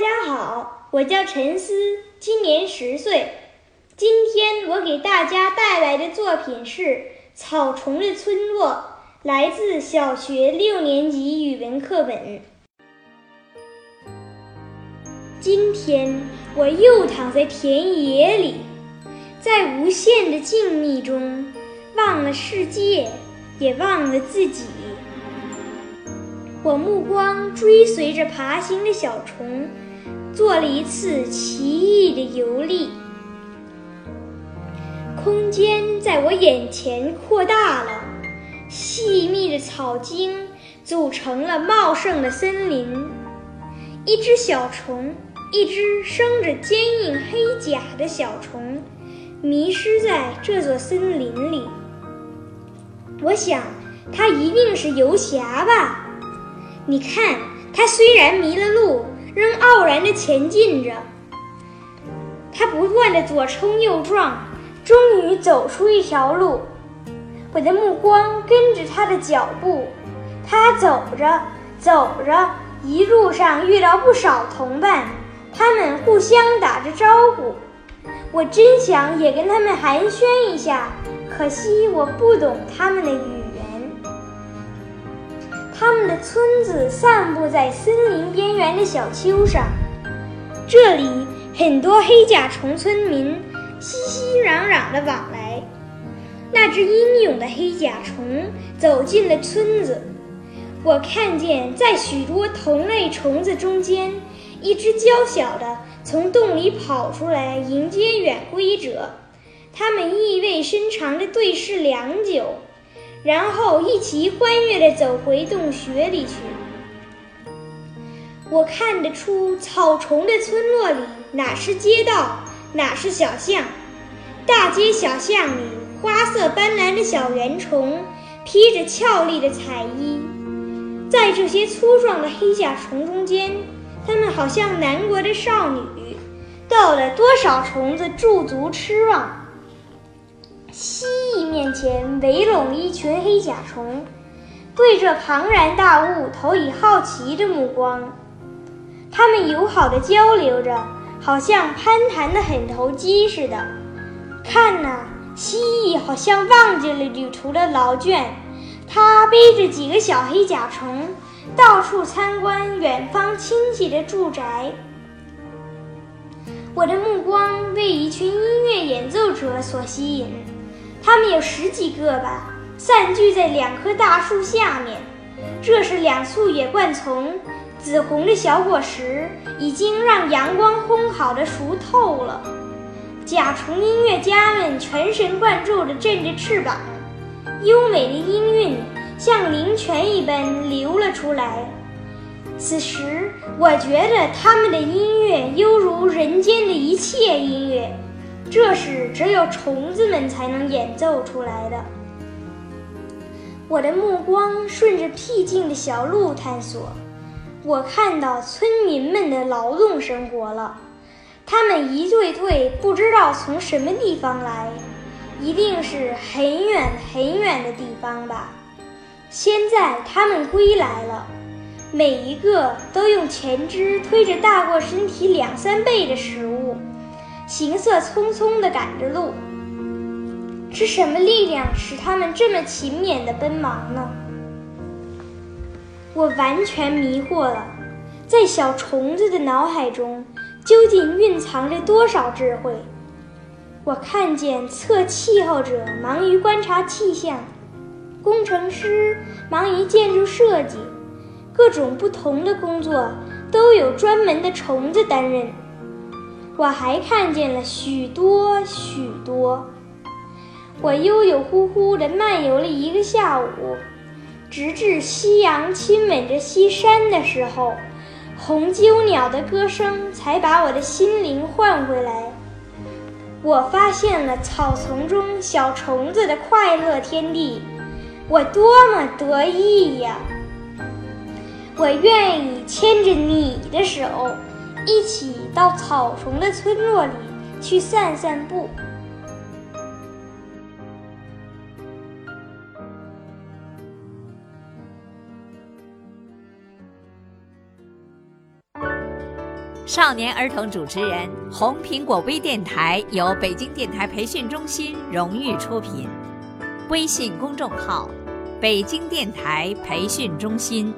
大家好，我叫陈思，今年十岁。今天我给大家带来的作品是《草虫的村落》，来自小学六年级语文课本。今天我又躺在田野里，在无限的静谧中，忘了世界，也忘了自己。我目光追随着爬行的小虫，做了一次奇异的游历。空间在我眼前扩大了，细密的草茎组成了茂盛的森林。一只小虫，一只生着坚硬黑甲的小虫，迷失在这座森林里。我想，它一定是游侠吧。你看，它虽然迷了路，仍傲然地前进着。他不断地左冲右撞，终于走出一条路。我的目光跟着他的脚步，他走着走着，一路上遇到不少同伴，他们互相打着招呼。我真想也跟他们寒暄一下，可惜我不懂他们的语。他们的村子散布在森林边缘的小丘上，这里很多黑甲虫村民熙熙攘攘的往来。那只英勇的黑甲虫走进了村子，我看见在许多同类虫子中间，一只娇小的从洞里跑出来迎接远归者，他们意味深长地对视良久。然后一齐欢悦地走回洞穴里去。我看得出，草虫的村落里哪是街道，哪是小巷。大街小巷里，花色斑斓的小圆虫披着俏丽的彩衣，在这些粗壮的黑甲虫中间，它们好像南国的少女，到了多少虫子驻足痴望。蜥蜴面前围拢一群黑甲虫，对着庞然大物投以好奇的目光。他们友好地交流着，好像攀谈的很投机似的。看呐，蜥蜴好像忘记了旅途的劳倦，它背着几个小黑甲虫，到处参观远方亲戚的住宅。我的目光被一群音乐演奏者所吸引。他们有十几个吧，散聚在两棵大树下面。这是两簇野灌丛，紫红的小果实已经让阳光烘烤的熟透了。甲虫音乐家们全神贯注地振着翅膀，优美的音韵像灵泉一般流了出来。此时，我觉得他们的音乐犹如人间的一切音乐。这是只有虫子们才能演奏出来的。我的目光顺着僻静的小路探索，我看到村民们的劳动生活了。他们一对对不知道从什么地方来，一定是很远很远的地方吧。现在他们归来了，每一个都用前肢推着大过身体两三倍的食物。行色匆匆地赶着路，是什么力量使他们这么勤勉地奔忙呢？我完全迷惑了，在小虫子的脑海中究竟蕴藏着多少智慧？我看见测气候者忙于观察气象，工程师忙于建筑设计，各种不同的工作都有专门的虫子担任。我还看见了许多许多。我悠悠忽忽地漫游了一个下午，直至夕阳亲吻着西山的时候，红鸠鸟的歌声才把我的心灵唤回来。我发现了草丛中小虫子的快乐天地，我多么得意呀！我愿意牵着你的手，一起到草丛的村落里去散散步。少年儿童主持人，红苹果微电台由北京电台培训中心荣誉出品，微信公众号：北京电台培训中心。